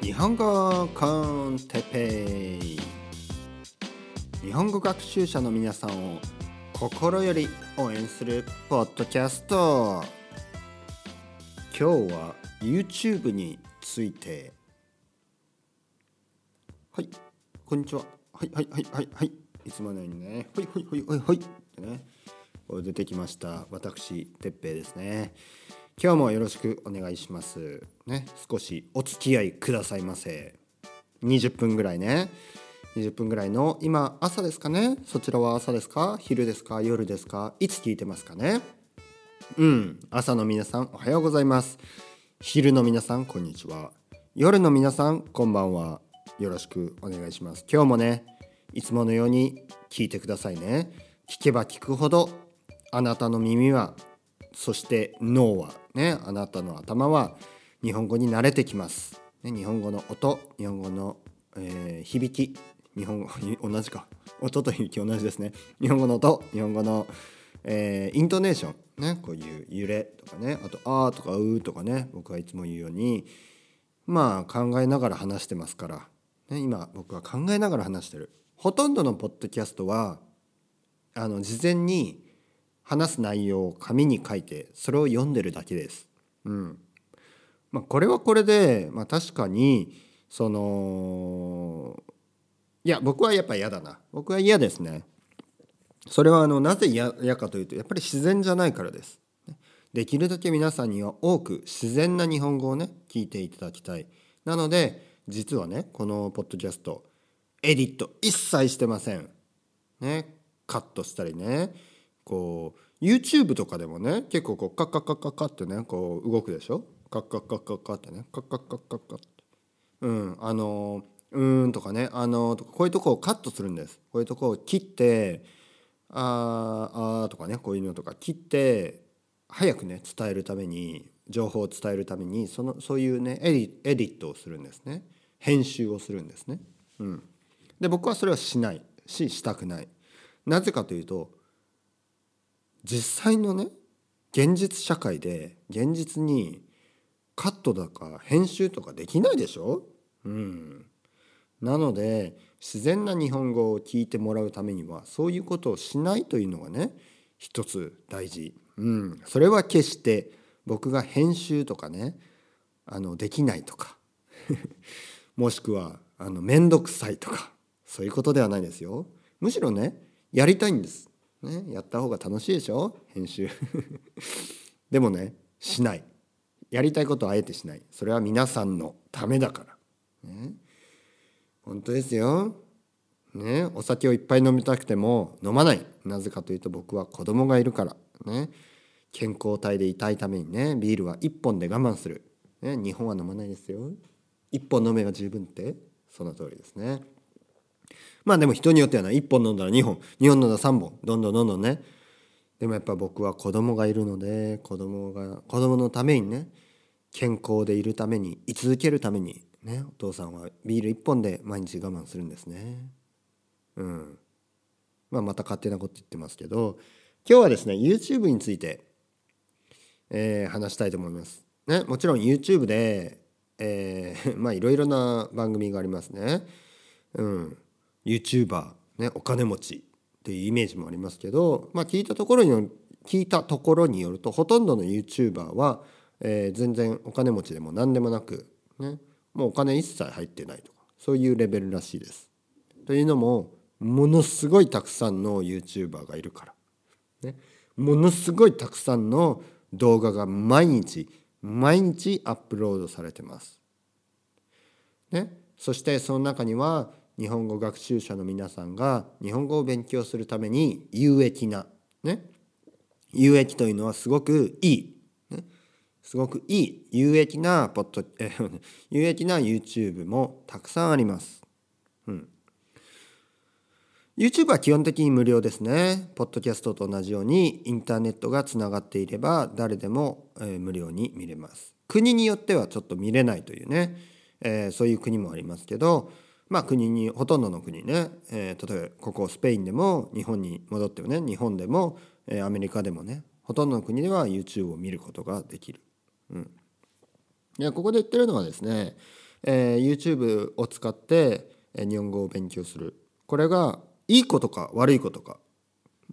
日本語コンテペイ。日本語学習者の皆さんを心より応援するポッドキャスト。今日は YouTube について。はいこんにちは。はいはいはいはいはい。いつものようにね。はいはいはいはいはい。ってね。出てきました。私てっぺいですね。今日もよろしくお願いします。ね少しお付き合いくださいませ。20分ぐらいね。20分ぐらいの今朝ですかね。そちらは朝ですか？昼ですか？夜ですか？いつ聞いてますかね？うん。朝の皆さんおはようございます。昼の皆さんこんにちは。夜の皆さんこんばんは。よろしくお願いします。今日もねいつものように聞いてくださいね。聞けば聞くほどあなたの耳はそして脳はねあなたの頭は日本語に慣れてきます、ね、日本語の音日本語の、えー、響き。日本語同じか。音と響き同じですね。日本語の音日本語の、えー、イントネーションね。こういう揺れとかね。あと「あ」とか「う」とかね。僕はいつも言うように。まあ考えながら話してますから、ね、今僕は考えながら話してる。ほとんどのポッドキャストはあの事前に話す内容を紙に書いてそれを読んでるだけです。うんまあ、これはこれで、まあ、確かにそのいや僕はやっぱ嫌だな僕は嫌ですね。それはあのなぜ嫌かというとやっぱり自然じゃないからです。できるだけ皆さんには多く自然な日本語をね聞いていただきたい。なので実はねこのポッドキャストエディット一切してません。ねカットしたりねこう YouTube とかでもね結構こうカッカッカッカッカってねこう動くでしょ？カッカッカッカッカってね。カッカッカッカッカって。うんあのうーんとかねあのこういうとこをカットするんです。こういうとこを切ってあーあーとかねこういうのとか切って早くね伝えるために情報を伝えるためにそのそういうねエデエディットをするんですね。編集をするんですね。うん、で僕はそれはしない。ししたくない。なぜかというと実際のね現実社会で現実にカットだか編集とかできないでしょ？うん。なので自然な日本語を聞いてもらうためにはそういうことをしないというのがね一つ大事。うん。それは決して僕が編集とかねあのできないとか もしくはあの面倒くさいとかそういうことではないですよ。むしろねやりたいんです。ね、やった方が楽しいでしょ？編集。でもねしない。やりたいことをあえてしない。それは皆さんのためだから、ね、本当ですよ、ね、お酒をいっぱい飲みたくても飲まない。なぜかというと僕は子供がいるから。ね。健康体でいたいためにねビールは1本で我慢する、ね、日本は飲まないですよ。1本飲めば十分って。その通りですね。まあでも人によってはな1本飲んだら2本2本飲んだら3本どんどんどんどんね。でもやっぱ僕は子供がいるので子供が子供のためにね健康でいるために居続けるためにねお父さんはビール1本で毎日我慢するんですね。うん。まあまた勝手なこと言ってますけど今日はですね YouTube について、えー、話したいと思います。ねもちろん YouTube でえー、まあいろいろな番組がありますね。うん。YouTuber、ね、お金持ちっていうイメージもありますけど、まあ、聞いたところに聞いたところによるとほとんどの YouTuber は、えー、全然お金持ちでも何でもなく、ね、もうお金一切入ってないとかそういうレベルらしいです。というのもものすごいたくさんの YouTuber がいるから、ね、ものすごいたくさんの動画が毎日毎日アップロードされてます。ね、そしてその中には日本語学習者の皆さんが日本語を勉強するために有益なね有益というのはすごくいい、ね、すごくいい有益なポッドえ 有益な YouTube もたくさんあります。うん YouTube は基本的に無料ですね。ポッドキャストと同じようにインターネットがつながっていれば誰でも、え、無料に見れます。国によってはちょっと見れないというね、えー、そういう国もありますけど、まあ、国にほとんどの国ね、えー、例えばここスペインでも日本に戻ってもね日本でも、えー、アメリカでもねほとんどの国では YouTube を見ることができる。うん、いやここで言ってるのはですね、えー、YouTube を使って、え日本語を勉強するこれがいいことか悪いことか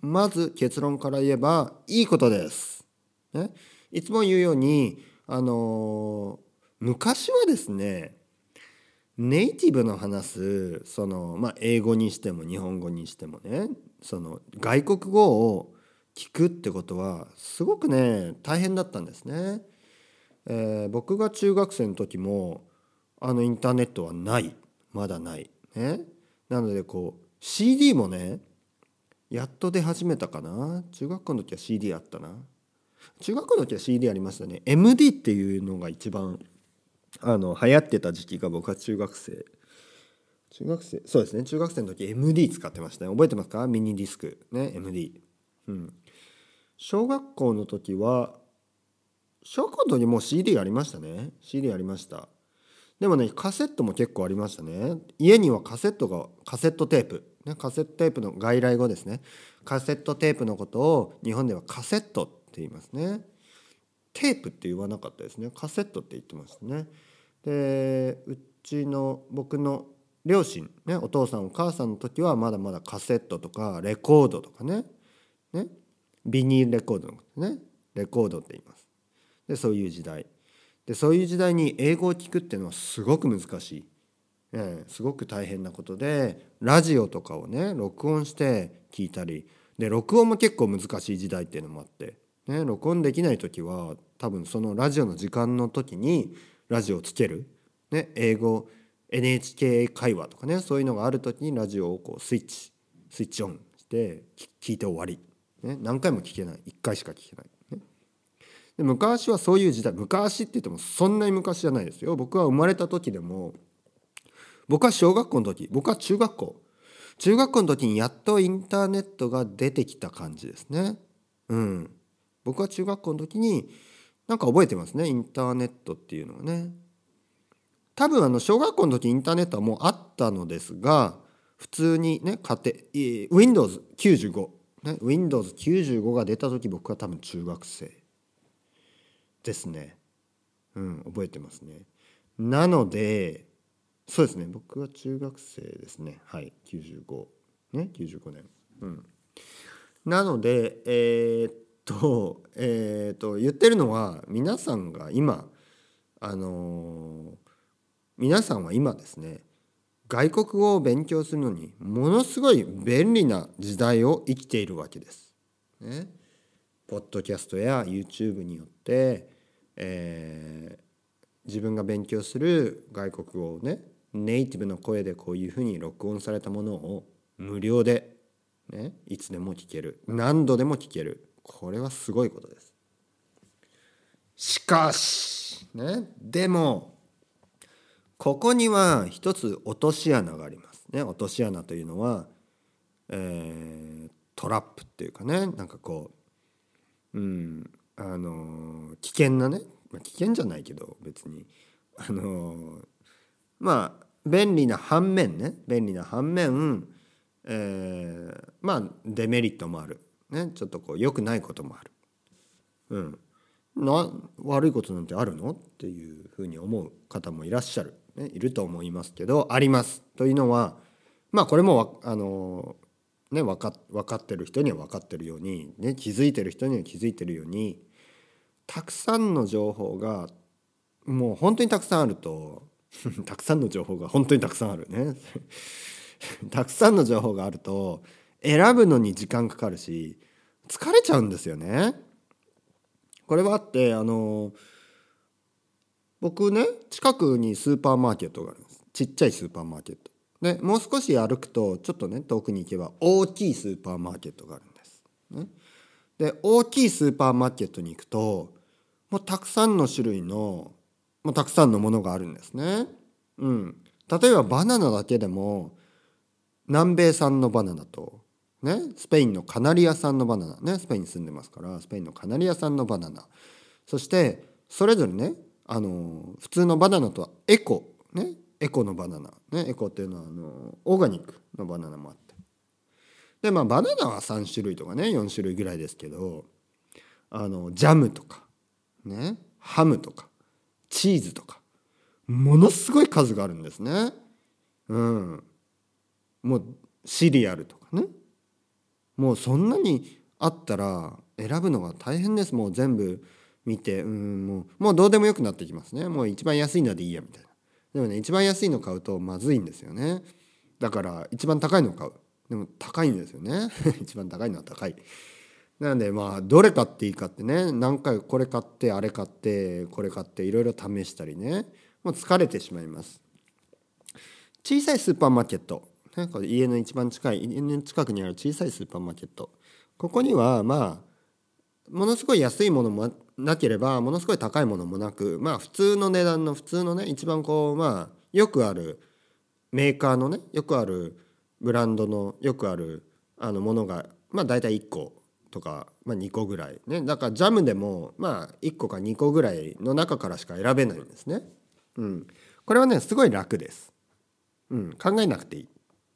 まず結論から言えばいいことです。ね、いつも言うように、あのー、昔はですねネイティブの話すその、まあ、英語にしても日本語にしてもねその外国語を聞くってことはすごくね大変だったんですね。えー、僕が中学生の時もあのインターネットはない。まだない。ね、なのでこう CD もねやっと出始めたかな。中学校の時は CD あったな。中学校の時は CD ありましたね。MD っていうのが一番あの流行ってた時期が僕は中学生。中学生そうですね。中学生の時 MD 使ってましたね。覚えてますか？ミニディスク。ね MD うん。小学校の時は小学校の時もう CD ありましたね。CD ありました。でもねカセットも結構ありましたね。家にはカセットがカセットテープ、ね、カセットテープの外来語ですね。カセットテープのことを日本ではカセットって言いますね。テープって言わなかったですね。カセットって言ってましたね。でうちの僕の両親ねお父さんお母さんの時はまだまだカセットとかレコードとかね。ね。ビニールレコードのことね。レコードって言います。でそういう時代。でそういう時代に英語を聞くっていうのはすごく難しい、えー、すごく大変なことでラジオとかをね録音して聞いたり。で録音も結構難しい時代っていうのもあって、ね、録音できない時は多分そのラジオの時間の時にラジオをつける、ね、英語 NHK 会話とかねそういうのがある時にラジオをこうスイッチスイッチオンして聞いて終わり、ね、何回も聞けない。1回しか聞けない。で昔はそういう時代昔って言ってもそんなに昔じゃないですよ。僕は生まれた時でも僕は小学校の時僕は中学校。中学校の時にやっとインターネットが出てきた感じですね。うん。僕は中学校の時になんか覚えてますねインターネットっていうのはね多分あの小学校の時インターネットはもうあったのですが普通にね家庭 Windows95 ね Windows95 が出た時僕は多分中学生ですね。うん、覚えてますね。なので、そうですね、僕は中学生ですね。はい、95。ね、95年。うん。なので、えー、っと、えー、と、言ってるのは、皆さんが今、あのー、皆さんは今ですね、外国語を勉強するのにものすごい便利な時代を生きているわけです。ね、ポッドキャストや YouTube によって、えー、自分が勉強する外国語をねネイティブの声でこういうふうに録音されたものを無料で、ね、いつでも聞ける何度でも聞けるこれはすごいことです。しかし、ね、でもここには一つ落とし穴があります。ね、落とし穴というのは、えー、トラップっていうかねなんかこう、うん、あの危険なね、まあ、危険じゃないけど別にあのまあ便利な反面ね便利な反面、えー、まあデメリットもある、ね、ちょっとこう良くないこともある。うんな悪いことなんてあるの？っていうふうに思う方もいらっしゃる、ね、いると思いますけどあります。というのはまあこれもあのね分か分かってる人には分かってるように、ね、気づいてる人には気づいてるようにたくさんの情報がもう本当にたくさんあると たくさんの情報が本当にたくさんあるね たくさんの情報があると選ぶのに時間かかるし疲れちゃうんですよね。これはあってあの僕ね近くにスーパーマーケットがあるんですちっちゃいスーパーマーケット。でもう少し歩くとちょっとね遠くに行けば大きいスーパーマーケットがあるんです。ね、で大きいスーパーマーケットに行くともうたくさんの種類のもうたくさんのものがあるんですね。うん、例えばバナナだけでも南米産のバナナと、ね、スペインのカナリア産のバナナ。ねスペインに住んでますからスペインのカナリア産のバナナ。そしてそれぞれねあの普通のバナナとはエコ。ねエコのバナナ、ね、エコっていうのはあのオーガニックのバナナもあって。でまあバナナは3種類とかね4種類ぐらいですけどあのジャムとかねハムとかチーズとかものすごい数があるんですね。うん、もうシリアルとかね。もうそんなにあったら選ぶのが大変です。もう全部見てうんもうもうどうでもよくなってきますね。もう一番安いのでいいやみたいな。でもね一番安いの買うとまずいんですよね。だから一番高いのを買う。でも高いんですよね。一番高いのは高い。なのでまあどれ買っていいかってね何回これ買ってあれ買ってこれ買っていろいろ試したりね。もう疲れてしまいます。小さいスーパーマーケット、ね、これ家の一番近い家の近くにある小さいスーパーマーケットここにはまあものすごい安いものもなければものすごい高いものもなくまあ普通の値段の普通のね一番こうまあよくあるメーカーのねよくあるブランドのよくあるあのものがまあ大体1個とか、まあ、2個ぐらいねだからジャムでもまあ1個か2個ぐらいの中からしか選べないんですね。うん、これはねすごい楽です。うん、考えなくていい。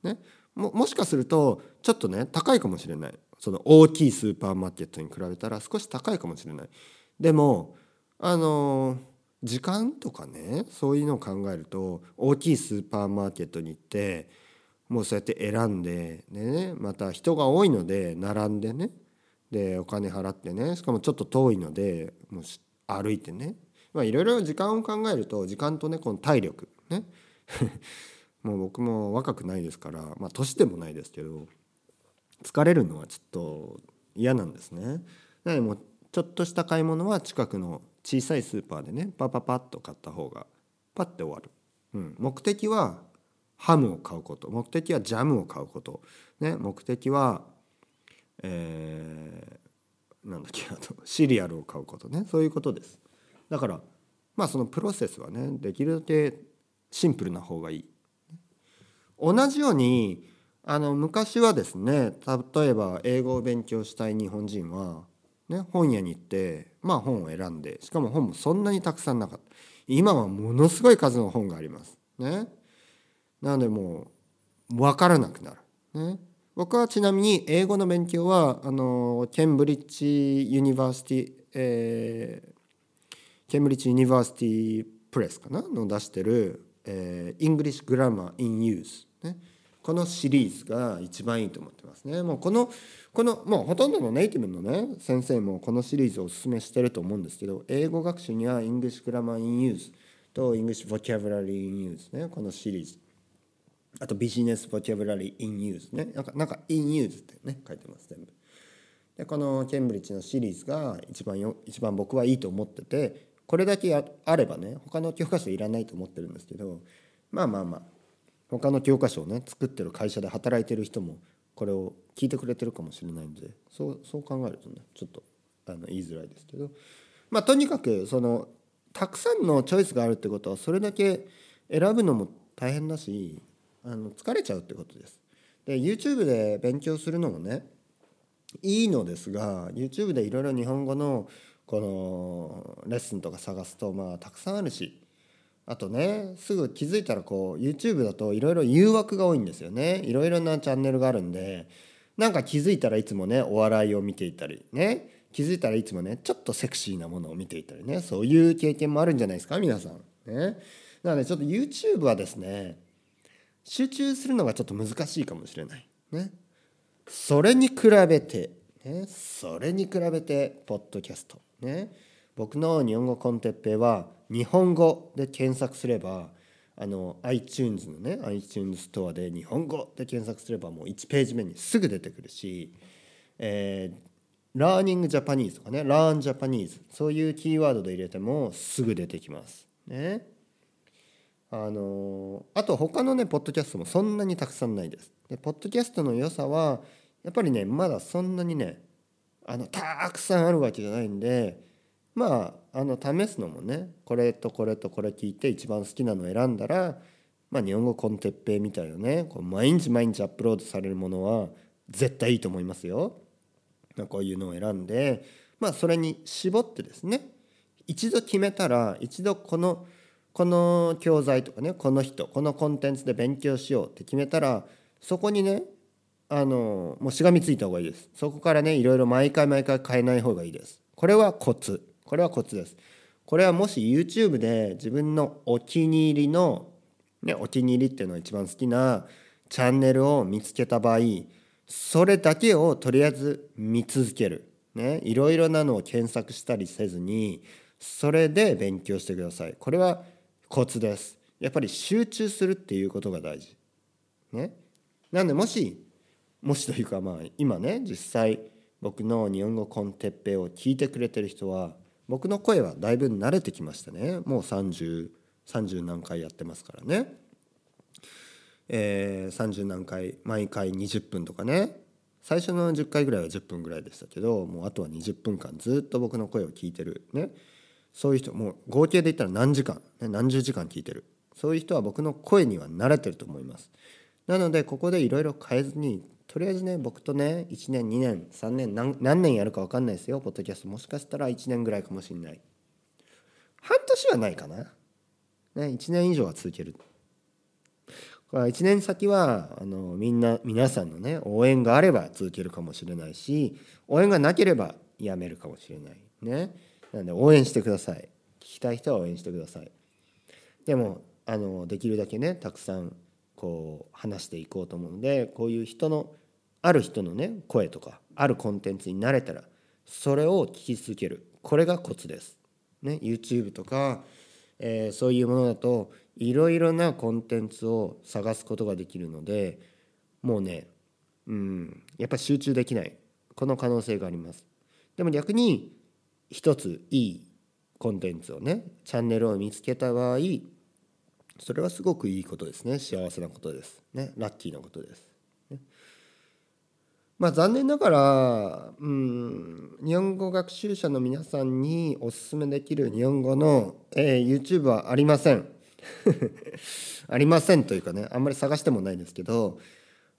ね、ももしかするとちょっとね高いかもしれない。その大きいスーパーマーケットに比べたら少し高いかもしれない。でもあの時間とかねそういうのを考えると大きいスーパーマーケットに行ってもうそうやって選んでねまた人が多いので並んでねでお金払ってねしかもちょっと遠いのでもう歩いてね。いろいろ時間を考えると時間とねこの体力ね。もう僕も若くないですからまあ年でもないですけど疲れるのはちょっと嫌なんですね。なのでもうちょっとした買い物は近くの小さいスーパーでねパパパッと買った方がパッて終わる。うん、目的はハムを買うこと。目的はジャムを買うこと、ね、目的は、えー、なんだっけあとシリアルを買うことね。そういうことです。だからまあそのプロセスはねできるだけシンプルな方がいい。同じようにあの昔はですね例えば英語を勉強したい日本人は、ね、本屋に行ってまあ本を選んでしかも本もそんなにたくさんなかった。今はものすごい数の本があります。ね、なのでもう分からなくなる。ね、僕はちなみに英語の勉強はあのケンブリッジ・ユニバーシティ、えー、 Cambridge University・プレスかな？の出してる、えー、English Grammar in Use、ね、このシリーズが一番いいと思ってますね。もうこのこのもうほとんどのネイティブのね先生もこのシリーズをおすすめしてると思うんですけど英語学習には English Grammar in Use と English Vocabulary in Use ねこのシリーズ。あとビジネス Vocabulary in Use ね。なんかなんか in Use ってね書いてます全部。でこのケンブリッジのシリーズが一番よ一番僕はいいと思っててこれだけあればね他の教科書いらないと思ってるんですけどまあまあまあ他の教科書をね作ってる会社で働いてる人もこれを聞いてくれてるかもしれないんでそうそう考えるとねちょっとあの言いづらいですけどまあとにかくそのたくさんのチョイスがあるってことはそれだけ選ぶのも大変だしあの疲れちゃうってことです。で YouTube で勉強するのもねいいのですが YouTube でいろいろ日本語のこのレッスンとか探すとまあたくさんあるしあとねすぐ気づいたらこう YouTube だといろいろ誘惑が多いんですよね。いろいろなチャンネルがあるんでなんか気づいたらいつもねお笑いを見ていたりね。気づいたらいつもねちょっとセクシーなものを見ていたりね。そういう経験もあるんじゃないですか皆さん。ね。なのでちょっと YouTube はですね集中するのがちょっと難しいかもしれない。ね。それに比べてね。それに比べてポッドキャスト。ね。僕の日本語 con Teppei は日本語で検索すればあの iTunes のね iTunes ストアで日本語で検索すればもう1ページ目にすぐ出てくるし、えー、 learning Japanese とかね learn Japanese そういうキーワードで入れてもすぐ出てきます。ね。あのあと他のねポッドキャストもそんなにたくさんないです。でポッドキャストの良さはやっぱりねまだそんなにねあのたくさんあるわけじゃないんでまああの試すのもねこれとこれとこれ聞いて一番好きなのを選んだら、まあ、日本語コンテッペイみたいなねこう毎日毎日アップロードされるものは絶対いいと思いますよ。こういうのを選んでまあそれに絞ってですね一度決めたら一度このこの教材とかねこの人このコンテンツで勉強しようって決めたらそこにねあのもうしがみついた方がいいです。そこからねいろいろ毎回毎回変えない方がいいです。これはコツ。これはコツです。これはもし YouTube で自分のお気に入りの、ね、お気に入りっていうのが一番好きなチャンネルを見つけた場合それだけをとりあえず見続ける、ね、いろいろなのを検索したりせずにそれで勉強してください。これはコツです。やっぱり集中するっていうことが大事。ね。なんでもしもしというかまあ今ね実際僕の日本語コンテッペを聞いてくれてる人は僕の声はだいぶ慣れてきましたね。もう3030 30何回やってますからね。えー、30何回毎回20分とかね。最初の10回ぐらいは10分ぐらいでしたけどもうあとは20分間ずっと僕の声を聞いてるね。そういう人もう合計で言ったら何時間、ね、何十時間聞いてる。そういう人は僕の声には慣れてると思います。なのでここでいろいろ変えずにとりあえずね僕とね1年2年3年何何年やるか分かんないですよ。ポッドキャスト。もしかしたら1年ぐらいかもしれない。半年はないかな、ね、1年以上は続ける。1年先はあのみんな皆さんのね応援があれば続けるかもしれないし応援がなければやめるかもしれない。ね。なので応援してください。聞きたい人は応援してください。でもあのできるだけねたくさんこう話していこうと思うのでこういう人のある人のね声とかあるコンテンツに慣れたらそれを聞き続けるこれがコツです。ね、YouTube とか、えー、そういうものだといろいろなコンテンツを探すことができるのでもうねうんやっぱ集中できないこの可能性があります。でも逆に一ついいコンテンツをねチャンネルを見つけた場合それはすごくいいことですね。幸せなことです。ね。ラッキーなことです、ね、まあ残念ながらうん日本語学習者の皆さんにおすすめできる日本語の、えー、YouTube はありません。ありませんというかねあんまり探してもないですけど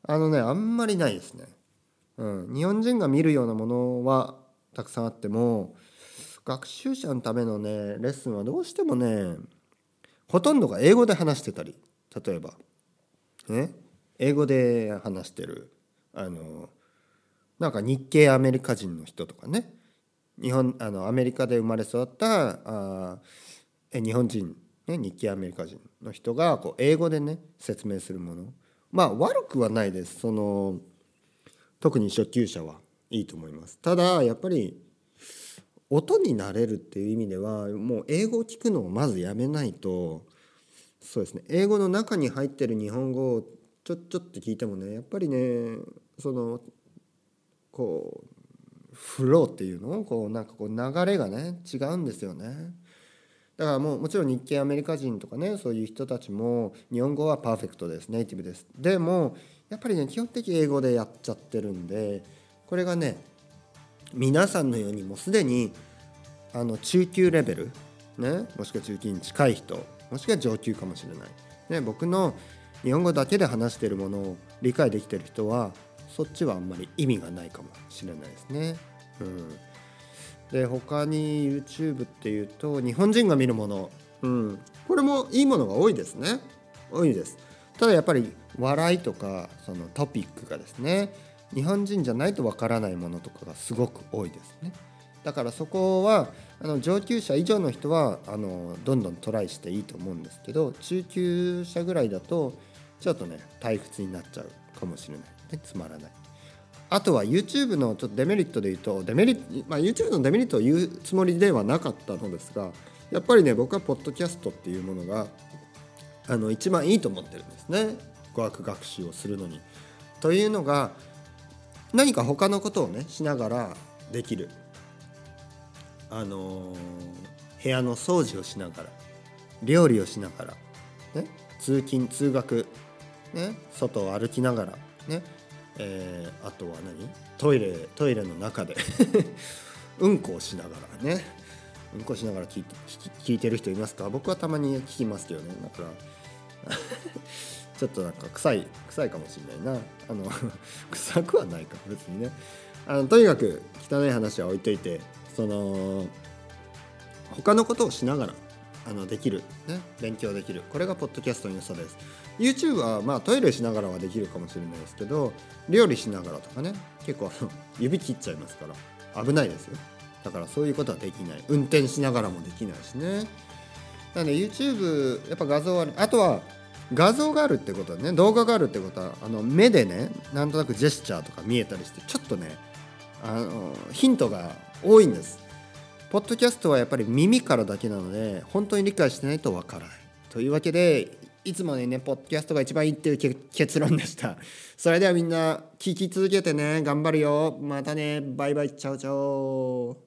あのねあんまりないですね、うん、日本人が見るようなものはたくさんあっても学習者のためのねレッスンはどうしてもねほとんどが英語で話してたり例えば、ね、英語で話してるあのなんか日系アメリカ人の人とかね。日本あのアメリカで生まれ育ったあ日本人、ね、日系アメリカ人の人がこう英語でね説明するもの。まあ悪くはないです。その特に初級者はいいと思います。ただやっぱり音になれるっていう意味ではもう英語を聞くのをまずやめないとそうですね。英語の中に入ってる日本語をちょちょっと聞いてもねやっぱりねそのこうフローっていうの？こうなんかこう流れがね違うんですよね。だからもうもちろん日系アメリカ人とかねそういう人たちも日本語はパーフェクトですネイティブです。でもやっぱりね基本的英語でやっちゃってるんでこれがね皆さんのようにもうすでにあの中級レベル、ね、もしくは中級に近い人もしくは上級かもしれない、ね、僕の日本語だけで話してるものを理解できてる人はそっちはあんまり意味がないかもしれないですね。うん、で他に YouTube っていうと日本人が見るもの、うん、これもいいものが多いですね。多いです。ただやっぱり笑いとかそのトピックがですね日本人じゃないとわからないものとかがすごく多いですね。だからそこはあの上級者以上の人はあのどんどんトライしていいと思うんですけど中級者ぐらいだとちょっとね退屈になっちゃうかもしれないでつまらない。あとは YouTube のちょっとデメリットで言うとデメリット、まあ、YouTube のデメリットを言うつもりではなかったのですがやっぱりね僕はポッドキャストっていうものがあの一番いいと思ってるんですね語学学習をするのに。というのが何か他のことをねしながらできる。あのー、部屋の掃除をしながら料理をしながら、ね、通勤通学、ね、外を歩きながら、ねえー、あとは何？トイレトイレの中で うんこをしながらね。うんこしながら聞いて聞いてる人いますか？僕はたまに聞きますけどねだからちょっとなんか臭い臭いかもしれないな。あの 臭くはないか。別にね。あのとにかく汚い話は置いといてその他のことをしながらあのできる、ね、勉強できる。これがポッドキャストの良さです。YouTube はまあトイレしながらはできるかもしれないですけど料理しながらとかね。結構 指切っちゃいますから。危ないですよ。だからそういうことはできない。運転しながらもできないしね。なので YouTube やっぱ画像あるあとは画像があるってことはね動画があるってことはあの目でねなんとなくジェスチャーとか見えたりしてちょっとねあのヒントが多いんです。ポッドキャストはやっぱり耳からだけなので本当に理解してないとわからない。というわけでいつもねポッドキャストが一番いいっていう結論でした。それではみんな聞き続けてね頑張るよ。またね。バイバイ。チャオチャオ。